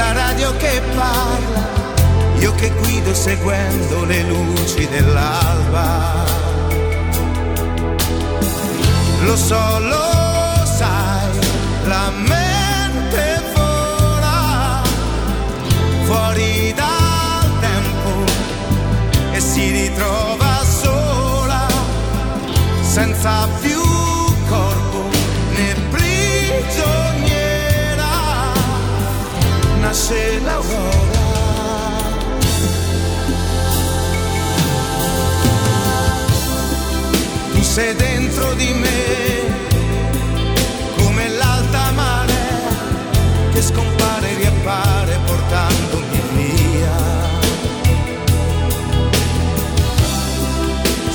sulla radio che parla, io che guido seguendo le luci dell'alba. Lo so, lo sai, la mente vola fuori dal tempo e si ritrova sola, senza più Nasce l'aurora. Tu sei dentro di me come l'alta marea che scompare e riappare portandomi via.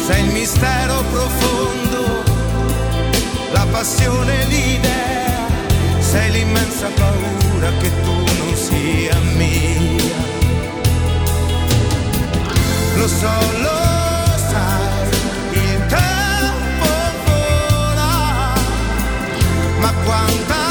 Sei il mistero profondo, la passione, l'idea, sei l'immensa paura che tu sia mia. Lo so, lo sai, il tempo vola, ma quanta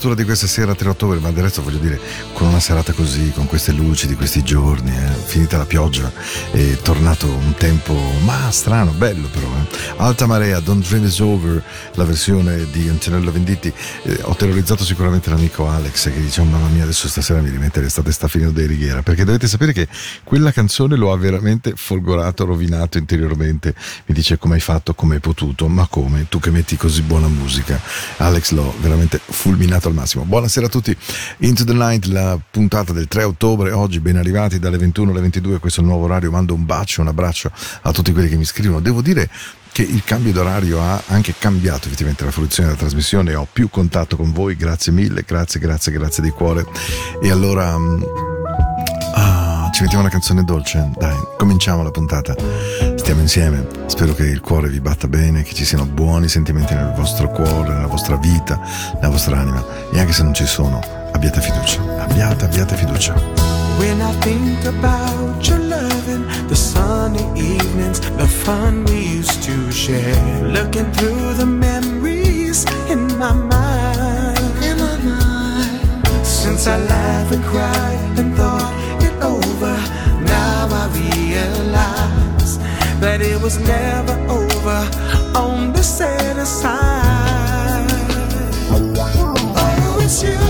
apertura di questa sera 3 ottobre, ma del resto voglio dire, con una serata così, con queste luci di questi giorni, eh, finita la pioggia, è tornato un tempo, ma strano, bello però. eh. Alta marea, Don't Dream Is Over, la versione di Antonello Venditti. Eh, ho terrorizzato sicuramente l'amico Alex che dice, oh, mamma mia, adesso stasera mi rimette l'estate sta finendo dei righiera, perché dovete sapere che quella canzone lo ha veramente folgorato, rovinato interiormente. Mi dice come hai fatto, come hai potuto, ma come? Tu che metti così buona musica. Alex l'ho veramente fulminato al massimo. Buonasera a tutti. Into the Night, la puntata del 3 ottobre. Oggi ben arrivati dalle 21 alle 22. Questo è il nuovo orario. Mando un bacio, un abbraccio a tutti quelli che mi scrivono. Devo dire che il cambio d'orario ha anche cambiato effettivamente la fruizione della trasmissione. Ho più contatto con voi. Grazie mille, grazie, grazie, grazie di cuore. E allora. mm, Ah, ci mettiamo una canzone dolce? Dai, cominciamo la puntata. Stiamo insieme. Spero che il cuore vi batta bene, che ci siano buoni sentimenti nel vostro cuore, nella vostra vita, nella vostra anima. E anche se non ci sono, abbiate fiducia. Abbiate, abbiate fiducia. When I think about your loving, the sunny evenings, the fun we used to share. Looking through the memories in my mind, in my mind. Since I laughed and cried and thought it over, now I realize that it was never over on the set side. Oh, it's you.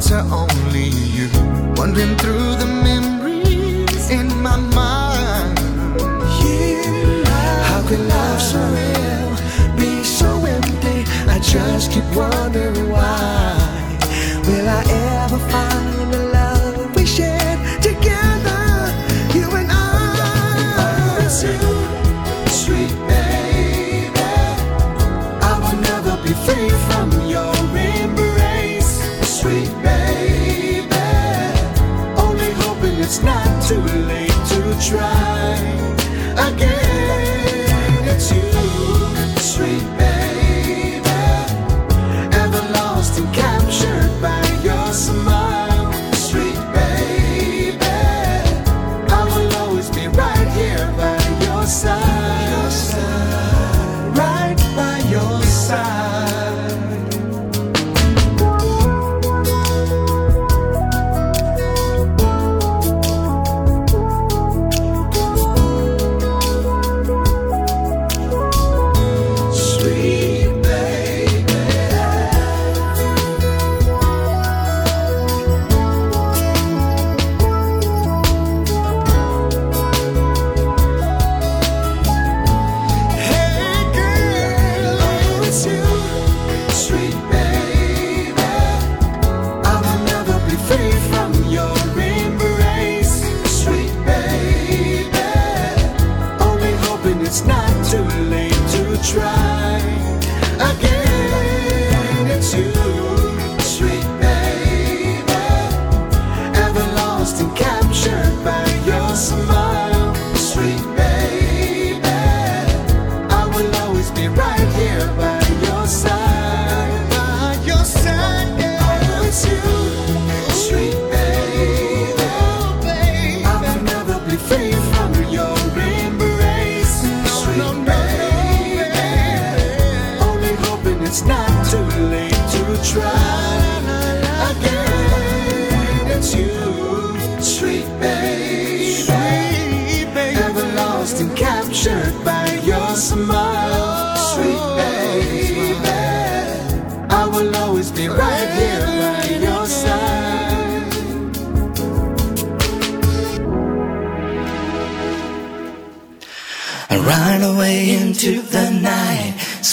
to only you. Wandering through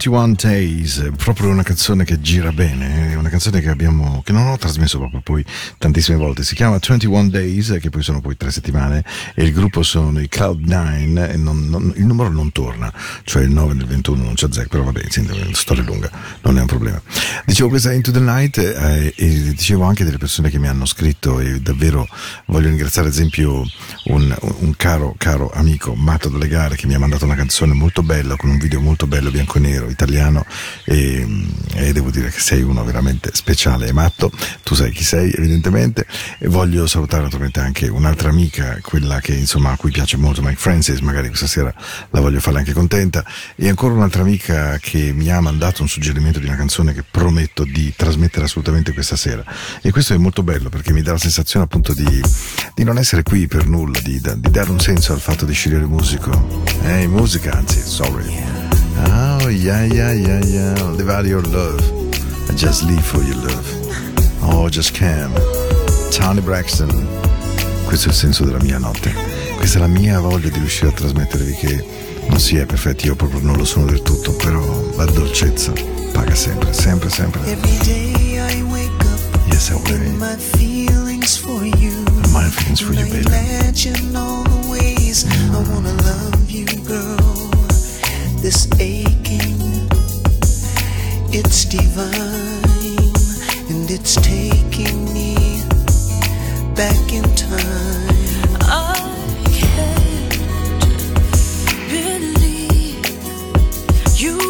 21 Days, proprio una canzone che gira bene, è una canzone che abbiamo, che non ho trasmesso proprio poi tantissime volte, si chiama 21 Days, che poi sono poi tre settimane, e il gruppo sono i Cloud9, e non- non- il numero non torna, cioè il 9 nel 21 non c'è Zack, però vabbè, la storia lunga, non è un problema. Dicevo questa Into the Night eh, e dicevo anche delle persone che mi hanno scritto e davvero voglio ringraziare ad esempio un, un caro, caro amico matto dalle gare che mi ha mandato una canzone molto bella con un video molto bello bianco e nero italiano e, e devo dire che sei uno veramente speciale e matto. Tu sai chi sei evidentemente. E voglio salutare naturalmente anche un'altra amica quella che insomma a cui piace molto Mike Francis magari questa sera la voglio farla anche contenta. E ancora un'altra amica che mi ha mandato un suggerimento di una canzone che prometto di trasmettere assolutamente questa sera. E questo è molto bello perché mi dà la sensazione appunto di, di non essere qui per nulla di, di dare un senso al fatto di scegliere musico. Eh musica anzi sorry. Oh yeah yeah yeah yeah. Live out your love. I just live for your love. Oh just cam Tony Braxton. Questo è il senso della mia notte. Questa è la mia voglia di riuscire a trasmettervi che non si è perfetti. Io proprio non lo sono del tutto però la dolcezza paga sempre sempre sempre. Every day I wake up yes I in my feelings for you. my feelings you And baby imagine all the ways I wanna love you, girl. This aching, it's divine, and it's taking me back in time. I can't believe you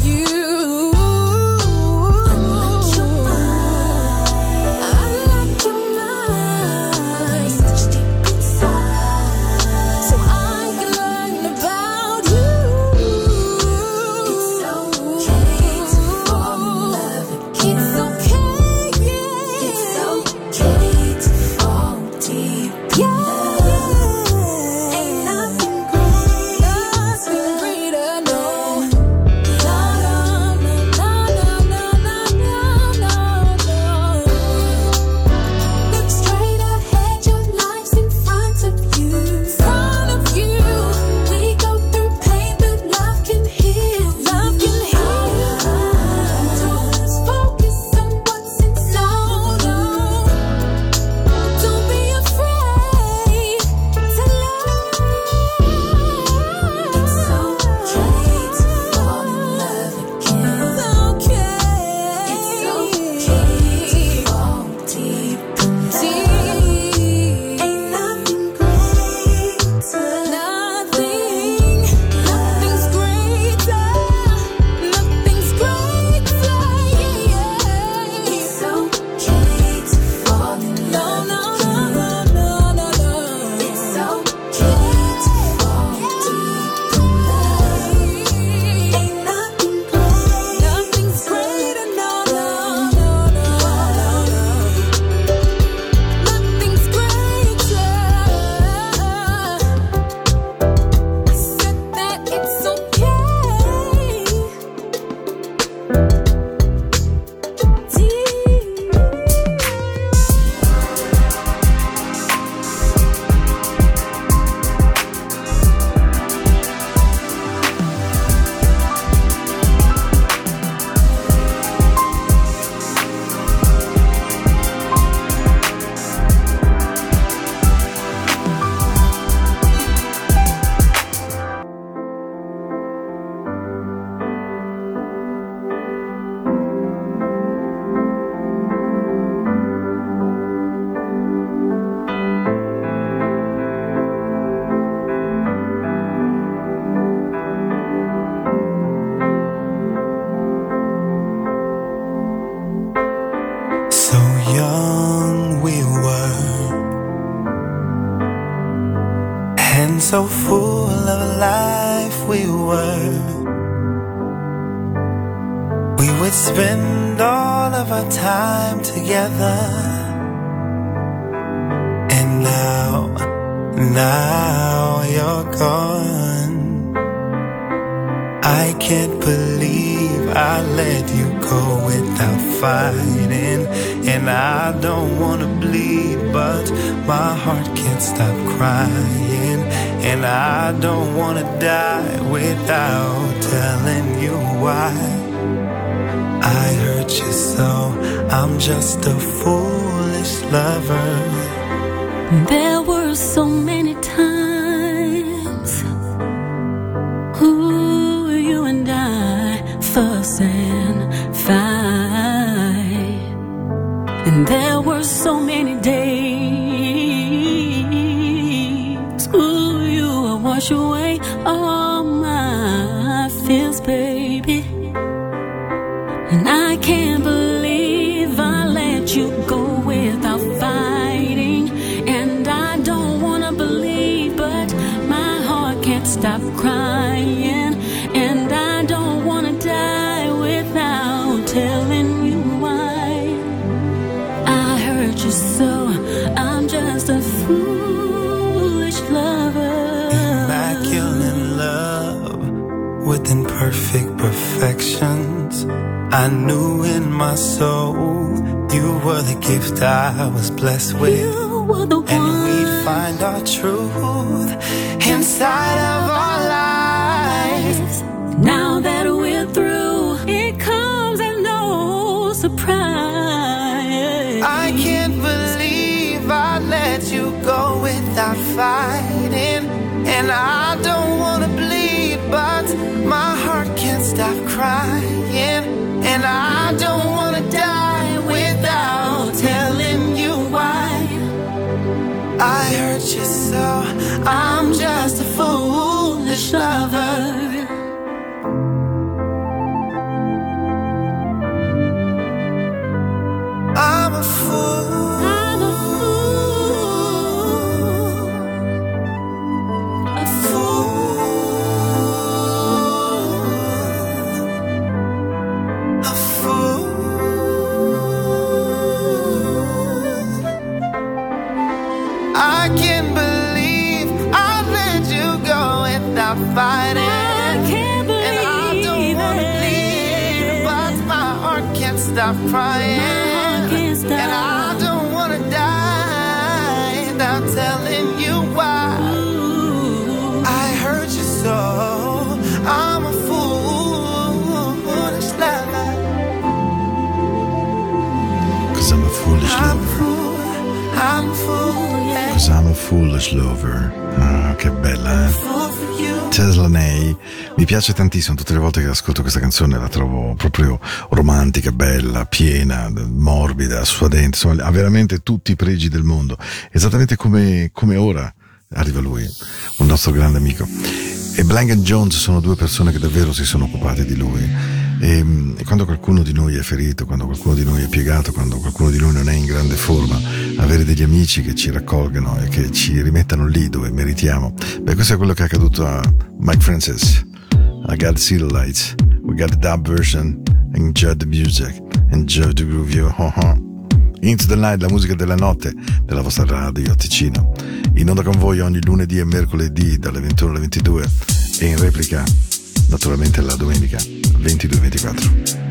foolish lover. There were so imperfect perfections. I knew in my soul you were the gift I was blessed with. You were the And we'd find our truth inside of our lives. Now that we're through, it comes as no surprise. I can't believe I let you go without fighting. And I I piace tantissimo tutte le volte che ascolto questa canzone la trovo proprio romantica, bella, piena, morbida, suadente insomma ha veramente tutti i pregi del mondo. Esattamente come, come ora arriva lui un nostro grande amico. E Blank and Jones sono due persone che davvero si sono occupate di lui. E, quando qualcuno di noi è ferito quando qualcuno di noi è piegato quando qualcuno di noi non è in grande forma avere degli amici che ci raccolgano e che ci rimettano lì dove meritiamo beh questo è quello che è accaduto a Mike Francis I got the city lights. We got the dub version. Enjoy the music. Enjoy the groove. You. Oh, oh. Into the night, la musica della notte della vostra radio Ticino. In onda con voi ogni lunedì e mercoledì dalle 21 alle 22 e in replica naturalmente la domenica 22-24.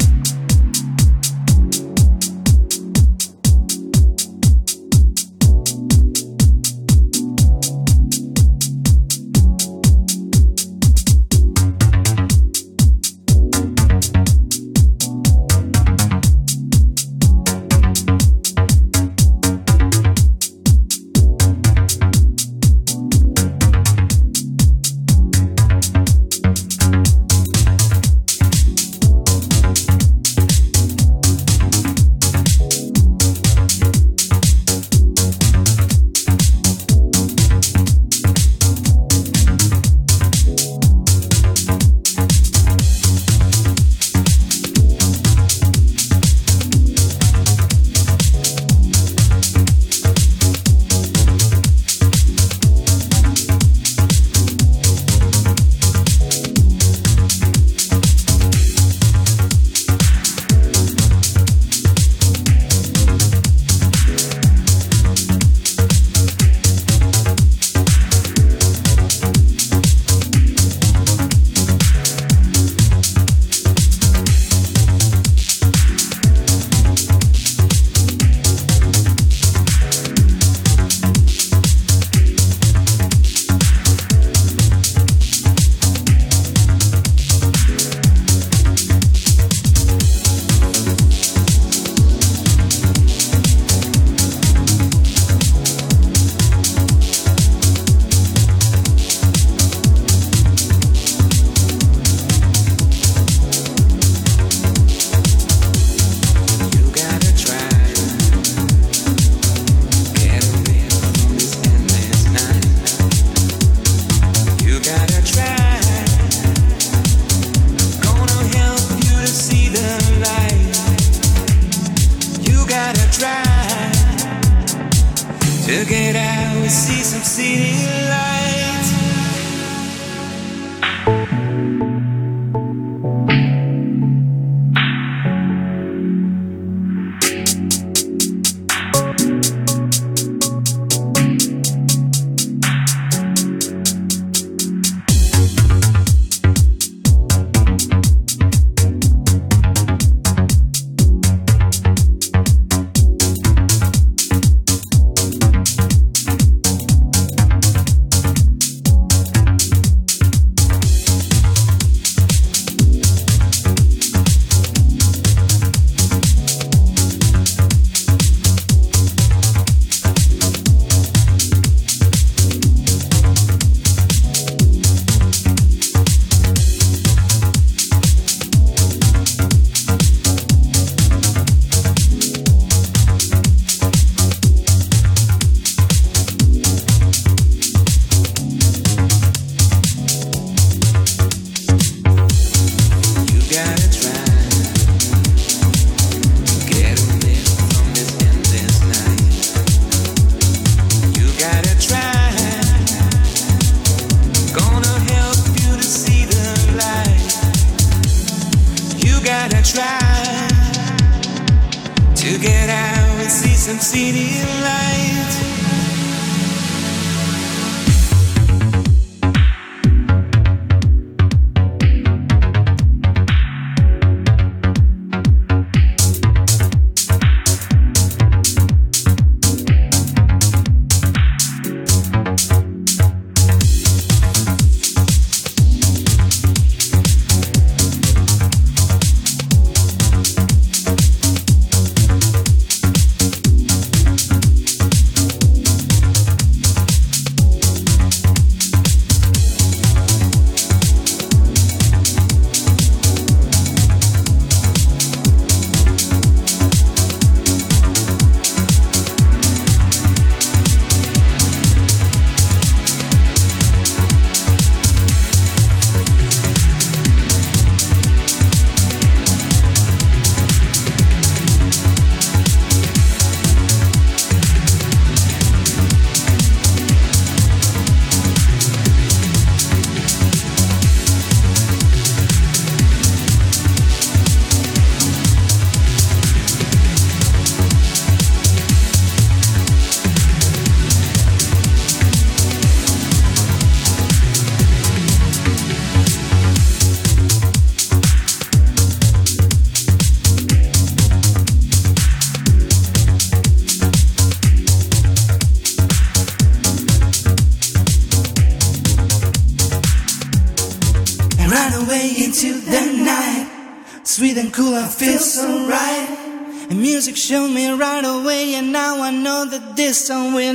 somewhere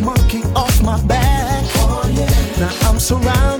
Monkey off my back. Oh, yeah. Now I'm surrounded.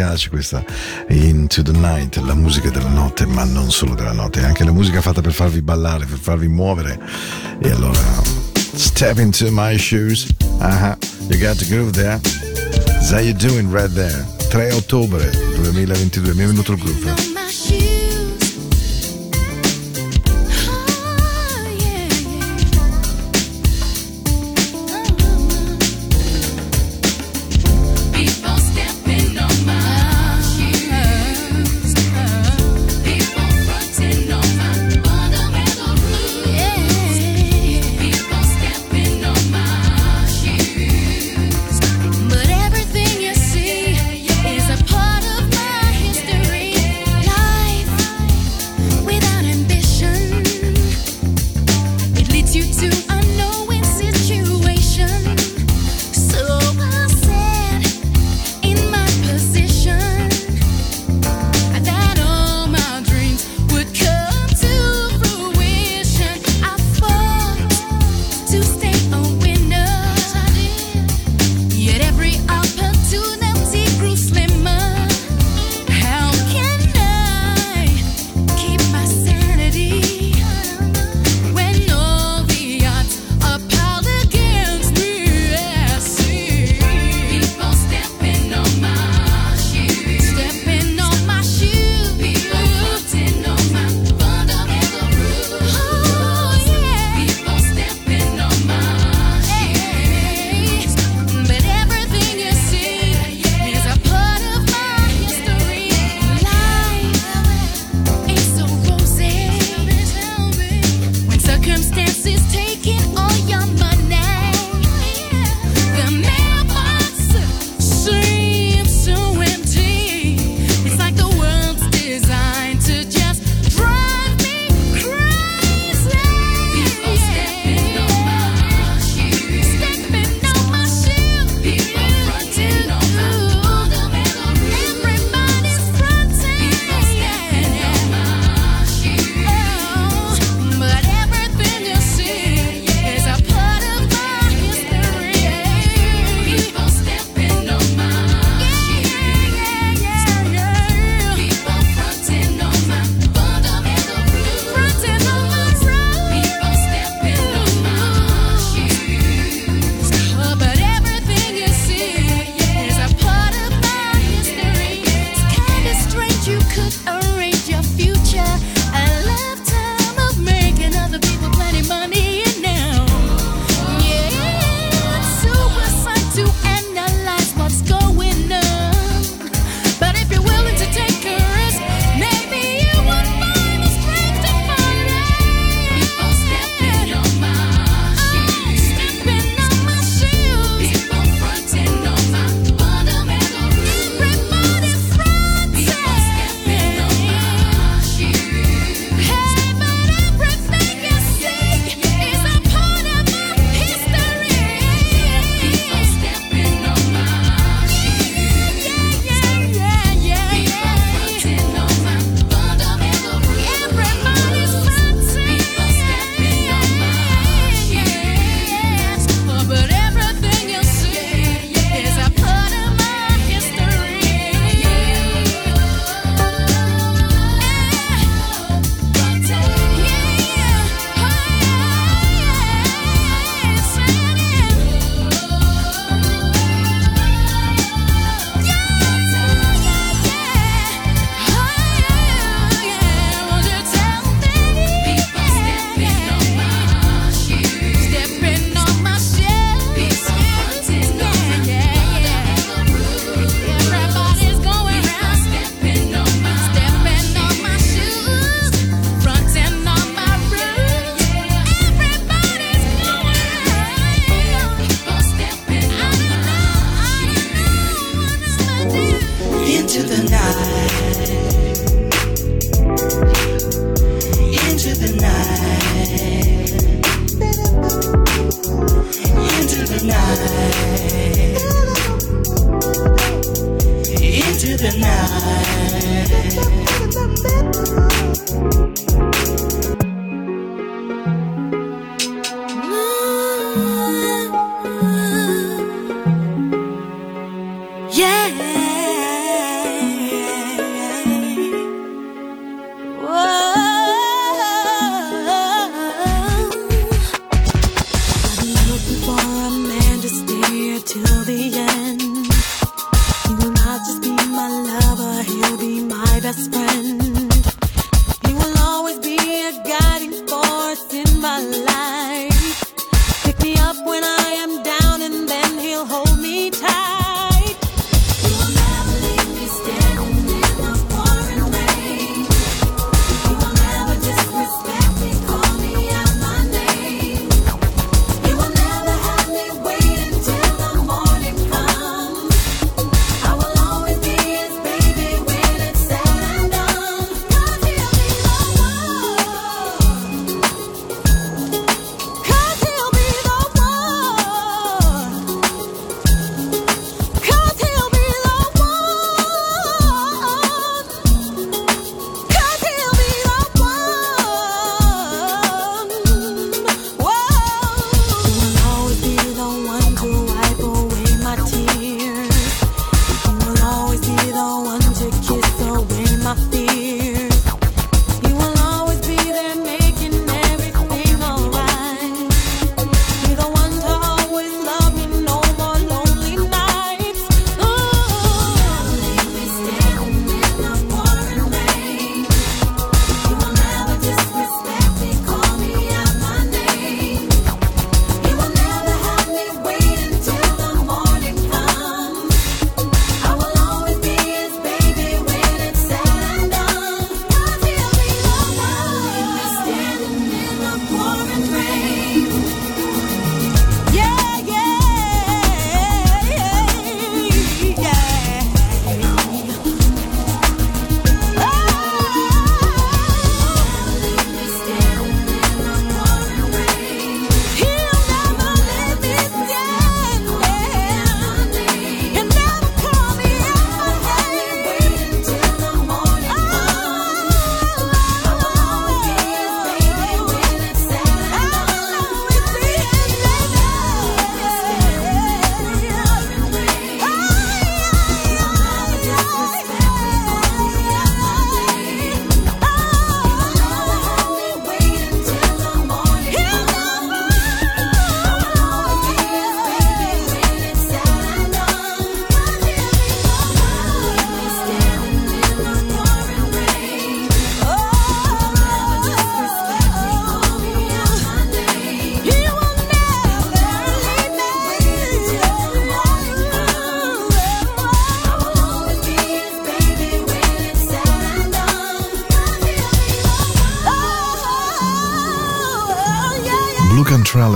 piace questa Into the Night, la musica della notte, ma non solo della notte, anche la musica fatta per farvi ballare, per farvi muovere. E allora, step into my shoes. Uh-huh. You got the groove there. How you doing right there? 3 ottobre 2022, mi è venuto il groove.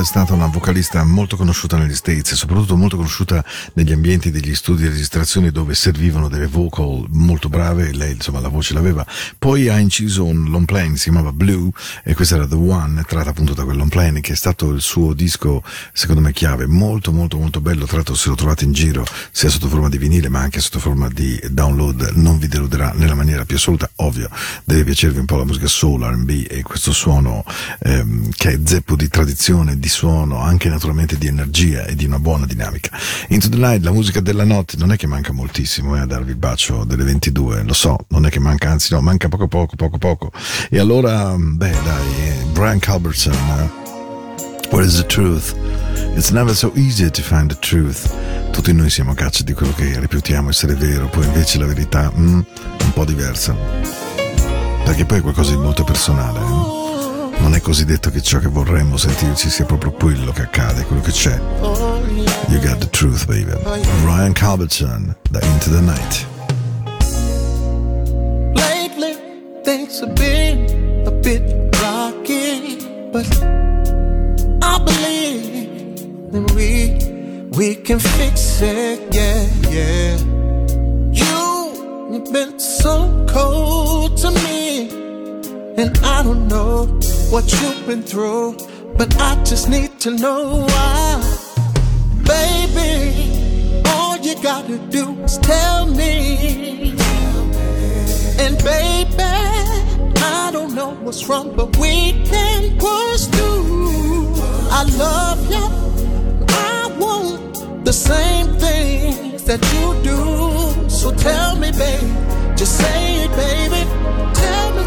È stata una vocalista molto conosciuta negli States e soprattutto molto conosciuta negli ambienti degli studi di registrazione dove servivano delle vocal molto brave, lei insomma la voce l'aveva. Poi ha inciso un long plane, si chiamava Blue e questo era The One, tratto appunto da quel long plane che è stato il suo disco secondo me chiave, molto molto molto bello, tra l'altro se lo trovate in giro sia sotto forma di vinile ma anche sotto forma di download non vi deluderà nella maniera più assoluta, ovvio, deve piacervi un po' la musica soul, R&B e questo suono ehm, che è zeppo di tradizione, di suono, anche naturalmente di energia e di una buona dinamica. Into the Night, la musica della notte, non è che manca moltissimo eh, a darvi il bacio delle 22, lo so, non è che manca, anzi no, manca poco poco, poco poco. E allora, beh dai, Brian Culbertson, eh, What is the truth? It's never so easy to find the truth. Tutti noi siamo a caccia di quello che reputiamo essere vero, poi invece la verità mm, è un po' diversa. Perché poi è qualcosa di molto personale. eh. Non è così detto che ciò che vorremmo sentirci sia proprio quello che accade, quello che c'è. You got the truth, baby. Brian Culbertson, da Into the Night. Lately, things have been a bit rocky, but I believe that we we can fix it. Yeah, yeah. You, you've been so cold and I don't know what you've been through, but I just need to know why, baby. All you gotta do is tell me. And baby, I don't know what's wrong, but we can push through. I love you. I want the same things that you do. So tell me, baby, just say it, baby.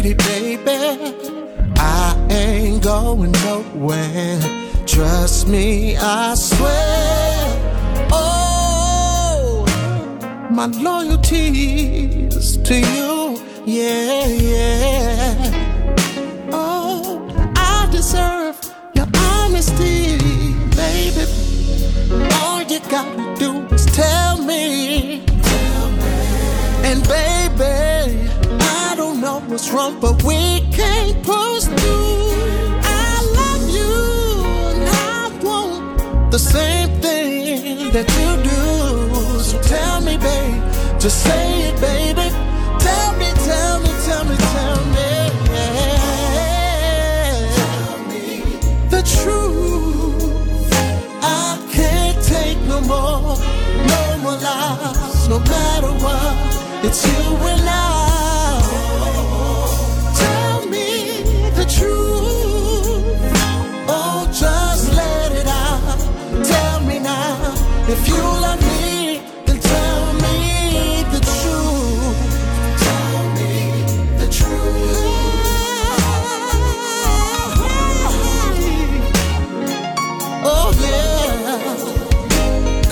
pretty baby. I ain't going nowhere. Trust me, I swear. Oh, my loyalty is to you. Yeah, yeah. Oh, I deserve your honesty, baby. All you gotta do is tell me. What's wrong, but we can't push through. I love you, and I want the same thing that you do. So tell me, babe, just say it, baby. Tell me, tell me, tell me, tell me. The truth. I can't take no more, no more lies, no matter what. It's you and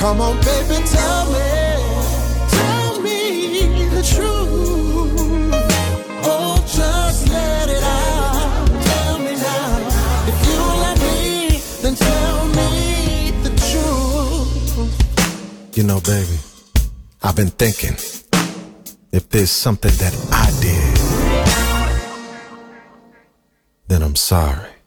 Come on, baby, tell me. Tell me the truth. Oh, just let it out. Tell me now. If you love me, then tell me the truth. You know, baby, I've been thinking if there's something that I did, then I'm sorry.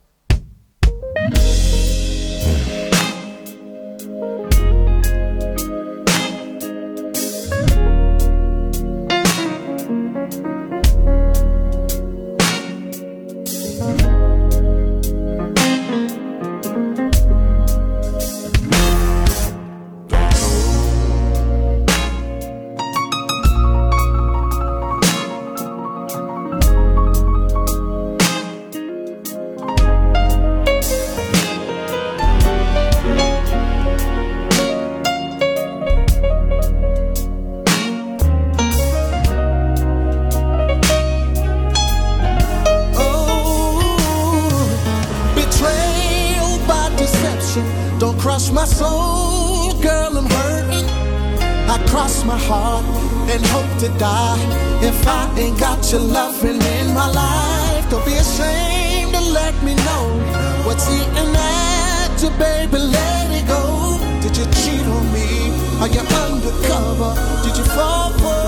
My soul, girl, I'm hurt. I cross my heart and hope to die if I ain't got your loving in my life. Don't be ashamed to let me know what's eating at you, baby. Let it go. Did you cheat on me? Are you undercover? Did you fall for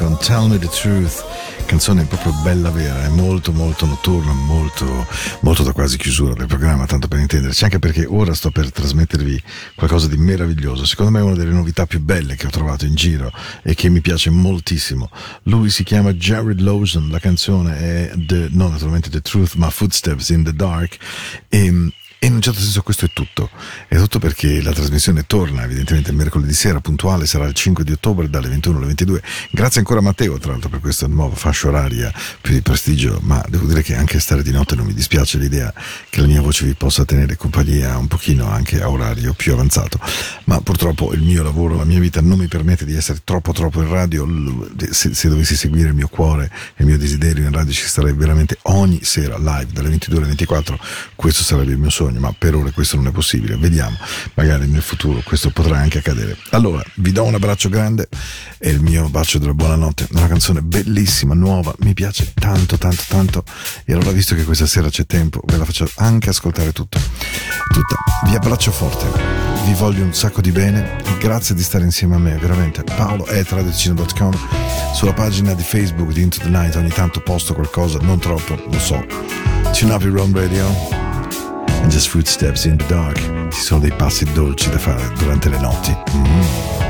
con Tell Me the Truth. Canzone proprio bella vera, è molto molto notturna, molto, molto da quasi chiusura del programma, tanto per intenderci, anche perché ora sto per trasmettervi qualcosa di meraviglioso, secondo me è una delle novità più belle che ho trovato in giro e che mi piace moltissimo. Lui si chiama Jared Lawson, la canzone è The, non naturalmente The Truth, ma Footsteps in the Dark e e in un certo senso questo è tutto. È tutto perché la trasmissione torna evidentemente mercoledì sera puntuale, sarà il 5 di ottobre dalle 21 alle 22. Grazie ancora a Matteo tra l'altro per questa nuova fascia oraria più di prestigio, ma devo dire che anche stare di notte non mi dispiace l'idea che la mia voce vi possa tenere compagnia un pochino anche a orario più avanzato. Ma purtroppo il mio lavoro, la mia vita non mi permette di essere troppo troppo in radio. Se, se dovessi seguire il mio cuore e il mio desiderio in radio ci starei veramente ogni sera live dalle 22 alle 24. Questo sarebbe il mio sogno, ma per ora questo non è possibile. Vediamo, magari nel futuro questo potrà anche accadere. Allora, vi do un abbraccio grande e il mio bacio della buonanotte. Una canzone bellissima, nuova, mi piace tanto, tanto, tanto. E allora, visto che questa sera c'è tempo, ve la faccio anche ascoltare tutta. Tutta. Vi abbraccio forte, vi voglio un sacco di bene. Grazie di stare insieme a me, veramente. Paolo è tradicino.com. Sulla pagina di Facebook di Into the Night ogni tanto posto qualcosa, non troppo, lo so. Tune up your own radio. And just footsteps in the dark. Ci sono dei passi dolci da fare durante le notti. Mm.